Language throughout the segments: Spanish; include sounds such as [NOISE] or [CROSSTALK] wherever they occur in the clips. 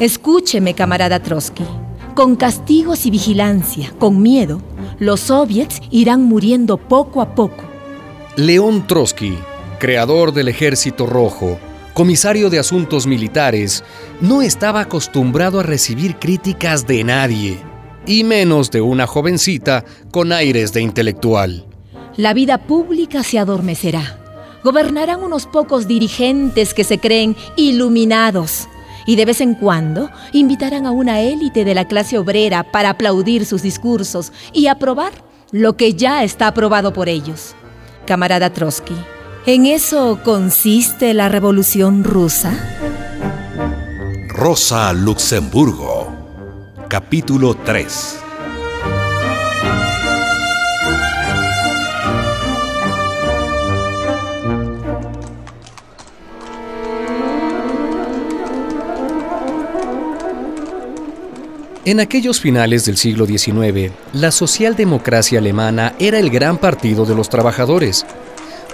Escúcheme, camarada Trotsky. Con castigos y vigilancia, con miedo, los soviets irán muriendo poco a poco. León Trotsky, creador del Ejército Rojo, comisario de Asuntos Militares, no estaba acostumbrado a recibir críticas de nadie, y menos de una jovencita con aires de intelectual. La vida pública se adormecerá. Gobernarán unos pocos dirigentes que se creen iluminados y de vez en cuando invitarán a una élite de la clase obrera para aplaudir sus discursos y aprobar lo que ya está aprobado por ellos. Camarada Trotsky, ¿en eso consiste la revolución rusa? Rosa Luxemburgo, capítulo 3. En aquellos finales del siglo XIX, la socialdemocracia alemana era el gran partido de los trabajadores.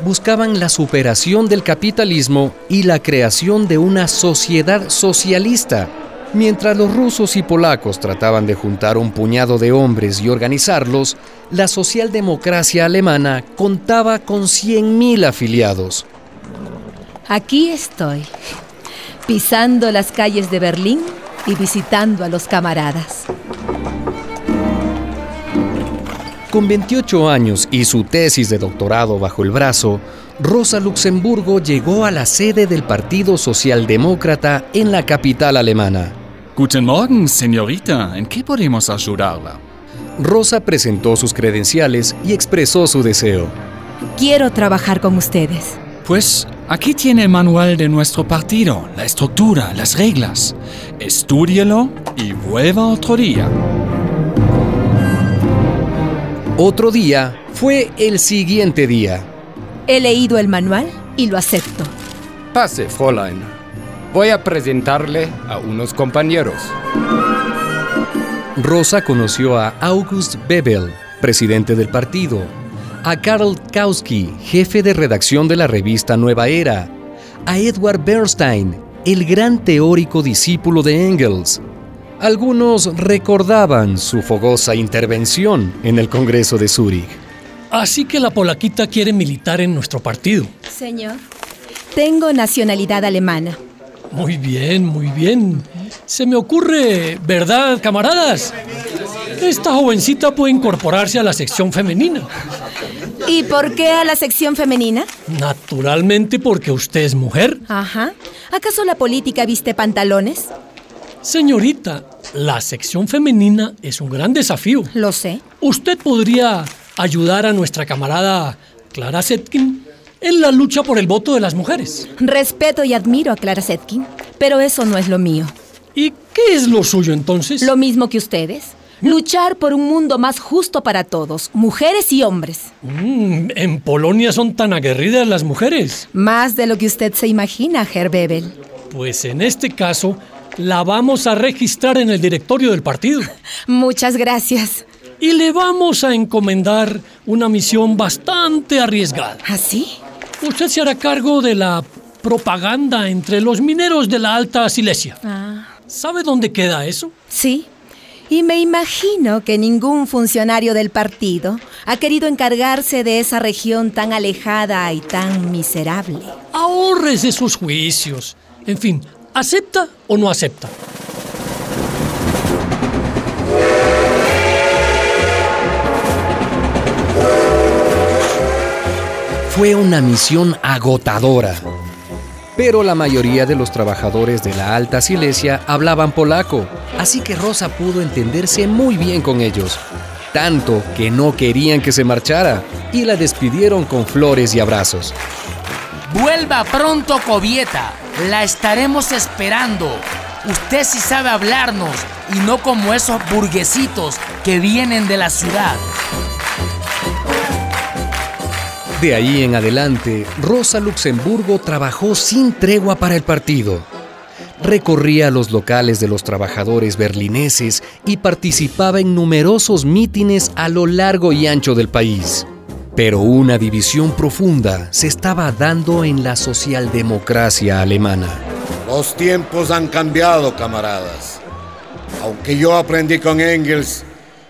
Buscaban la superación del capitalismo y la creación de una sociedad socialista. Mientras los rusos y polacos trataban de juntar un puñado de hombres y organizarlos, la socialdemocracia alemana contaba con 100.000 afiliados. Aquí estoy, pisando las calles de Berlín y visitando a los camaradas. Con 28 años y su tesis de doctorado bajo el brazo, Rosa Luxemburgo llegó a la sede del Partido Socialdemócrata en la capital alemana. Guten Morgen, señorita. ¿En qué podemos ayudarla? Rosa presentó sus credenciales y expresó su deseo. Quiero trabajar con ustedes. Pues aquí tiene el manual de nuestro partido, la estructura, las reglas. Estúdielo y vuelva otro día. Otro día fue el siguiente día. He leído el manual y lo acepto. Pase, Fräulein. Voy a presentarle a unos compañeros. Rosa conoció a August Bebel, presidente del partido, a Karl Kautsky, jefe de redacción de la revista Nueva Era, a Edward Bernstein, el gran teórico discípulo de Engels. Algunos recordaban su fogosa intervención en el Congreso de Zúrich. Así que la polaquita quiere militar en nuestro partido. Señor, tengo nacionalidad alemana. Muy bien, muy bien. Se me ocurre, ¿verdad, camaradas? Esta jovencita puede incorporarse a la sección femenina. ¿Y por qué a la sección femenina? Naturalmente porque usted es mujer. Ajá. ¿Acaso la política viste pantalones? Señorita, la sección femenina es un gran desafío. Lo sé. Usted podría ayudar a nuestra camarada Clara Setkin en la lucha por el voto de las mujeres. Respeto y admiro a Clara Setkin, pero eso no es lo mío. ¿Y qué es lo suyo entonces? Lo mismo que ustedes. Luchar por un mundo más justo para todos, mujeres y hombres. Mm, en Polonia son tan aguerridas las mujeres. Más de lo que usted se imagina, Herr Bebel. Pues en este caso, la vamos a registrar en el directorio del partido. [LAUGHS] Muchas gracias. Y le vamos a encomendar una misión bastante arriesgada. ¿Así? Usted se hará cargo de la propaganda entre los mineros de la Alta Silesia. Ah. ¿Sabe dónde queda eso? Sí. Y me imagino que ningún funcionario del partido ha querido encargarse de esa región tan alejada y tan miserable. Ahorres esos juicios. En fin, ¿acepta o no acepta? Fue una misión agotadora. Pero la mayoría de los trabajadores de la Alta Silesia hablaban polaco, así que Rosa pudo entenderse muy bien con ellos, tanto que no querían que se marchara y la despidieron con flores y abrazos. Vuelva pronto, Covieta. La estaremos esperando. Usted sí sabe hablarnos y no como esos burguesitos que vienen de la ciudad. De ahí en adelante, Rosa Luxemburgo trabajó sin tregua para el partido. Recorría los locales de los trabajadores berlineses y participaba en numerosos mítines a lo largo y ancho del país. Pero una división profunda se estaba dando en la socialdemocracia alemana. Los tiempos han cambiado, camaradas. Aunque yo aprendí con Engels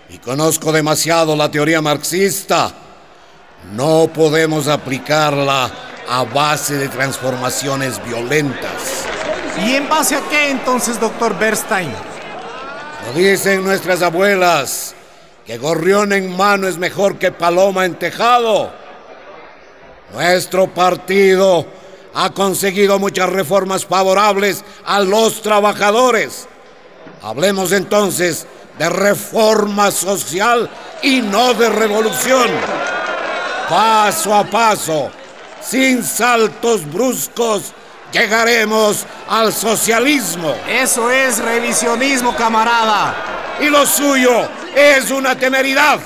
y conozco demasiado la teoría marxista, no podemos aplicarla a base de transformaciones violentas. ¿Y en base a qué entonces, doctor Bernstein? Lo dicen nuestras abuelas, que gorrión en mano es mejor que paloma en tejado. Nuestro partido ha conseguido muchas reformas favorables a los trabajadores. Hablemos entonces de reforma social y no de revolución. Paso a paso, sin saltos bruscos, llegaremos al socialismo. Eso es revisionismo, camarada. Y lo suyo es una temeridad.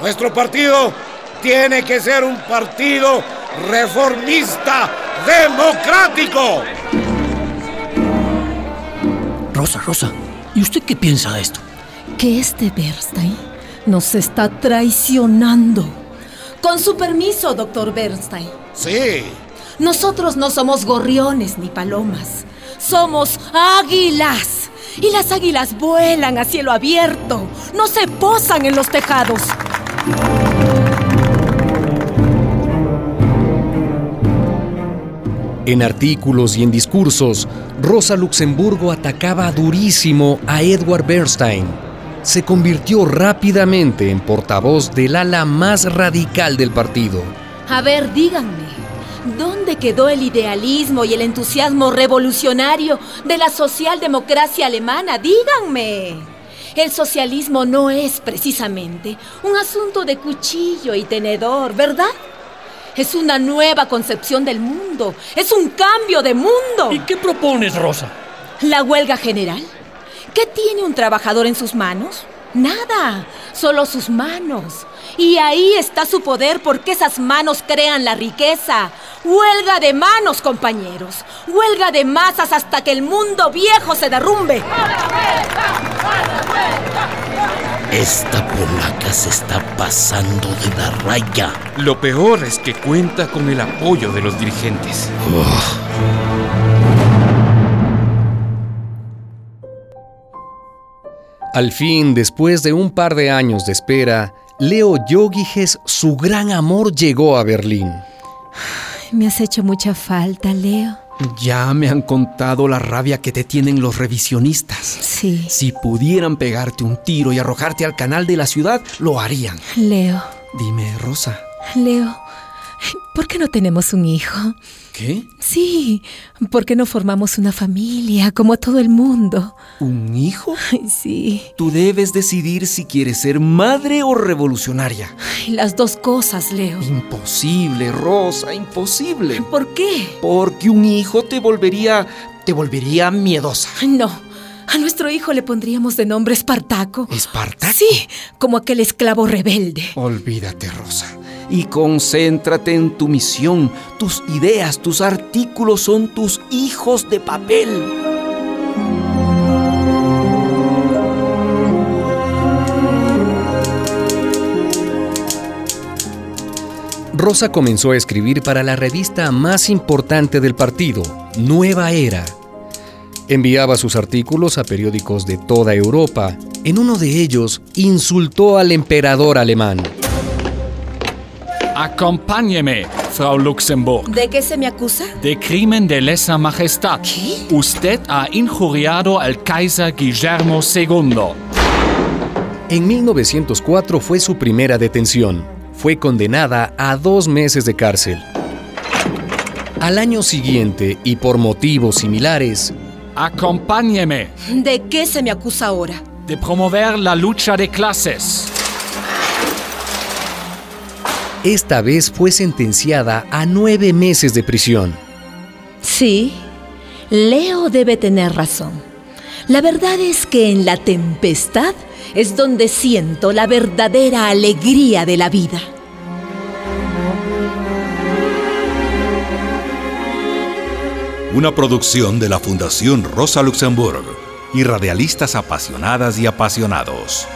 Nuestro partido tiene que ser un partido reformista democrático. Rosa, Rosa, ¿y usted qué piensa de esto? Que este Bernstein nos está traicionando. Con su permiso, doctor Bernstein. Sí. Nosotros no somos gorriones ni palomas. Somos águilas. Y las águilas vuelan a cielo abierto. No se posan en los tejados. En artículos y en discursos, Rosa Luxemburgo atacaba durísimo a Edward Bernstein. Se convirtió rápidamente en portavoz del ala más radical del partido. A ver, díganme, ¿dónde quedó el idealismo y el entusiasmo revolucionario de la socialdemocracia alemana? Díganme. El socialismo no es precisamente un asunto de cuchillo y tenedor, ¿verdad? Es una nueva concepción del mundo. Es un cambio de mundo. ¿Y qué propones, Rosa? ¿La huelga general? ¿Qué tiene un trabajador en sus manos? Nada, solo sus manos. Y ahí está su poder porque esas manos crean la riqueza. Huelga de manos, compañeros. Huelga de masas hasta que el mundo viejo se derrumbe. Esta polaca se está pasando de la raya. Lo peor es que cuenta con el apoyo de los dirigentes. Al fin, después de un par de años de espera, Leo Yogiges, su gran amor, llegó a Berlín. Me has hecho mucha falta, Leo. Ya me han contado la rabia que te tienen los revisionistas. Sí. Si pudieran pegarte un tiro y arrojarte al canal de la ciudad, lo harían. Leo. Dime, Rosa. Leo, ¿por qué no tenemos un hijo? ¿Qué? Sí, ¿por qué no formamos una familia como todo el mundo? ¿Un hijo? Ay, sí. Tú debes decidir si quieres ser madre o revolucionaria. Ay, las dos cosas, Leo. Imposible, Rosa, imposible. ¿Por qué? Porque un hijo te volvería. te volvería miedosa. No. A nuestro hijo le pondríamos de nombre Espartaco. ¿Espartaco? Sí, como aquel esclavo rebelde. Olvídate, Rosa. Y concéntrate en tu misión. Tus ideas, tus artículos son tus hijos de papel. Rosa comenzó a escribir para la revista más importante del partido, Nueva Era. Enviaba sus artículos a periódicos de toda Europa. En uno de ellos insultó al emperador alemán. Acompáñeme, Frau Luxemburg. ¿De qué se me acusa? De crimen de lesa majestad. ¿Qué? Usted ha injuriado al Kaiser Guillermo II. En 1904 fue su primera detención. Fue condenada a dos meses de cárcel. Al año siguiente, y por motivos similares, Acompáñeme. ¿De qué se me acusa ahora? De promover la lucha de clases. Esta vez fue sentenciada a nueve meses de prisión. Sí, Leo debe tener razón. La verdad es que en la tempestad es donde siento la verdadera alegría de la vida. Una producción de la Fundación Rosa Luxemburg y radialistas apasionadas y apasionados.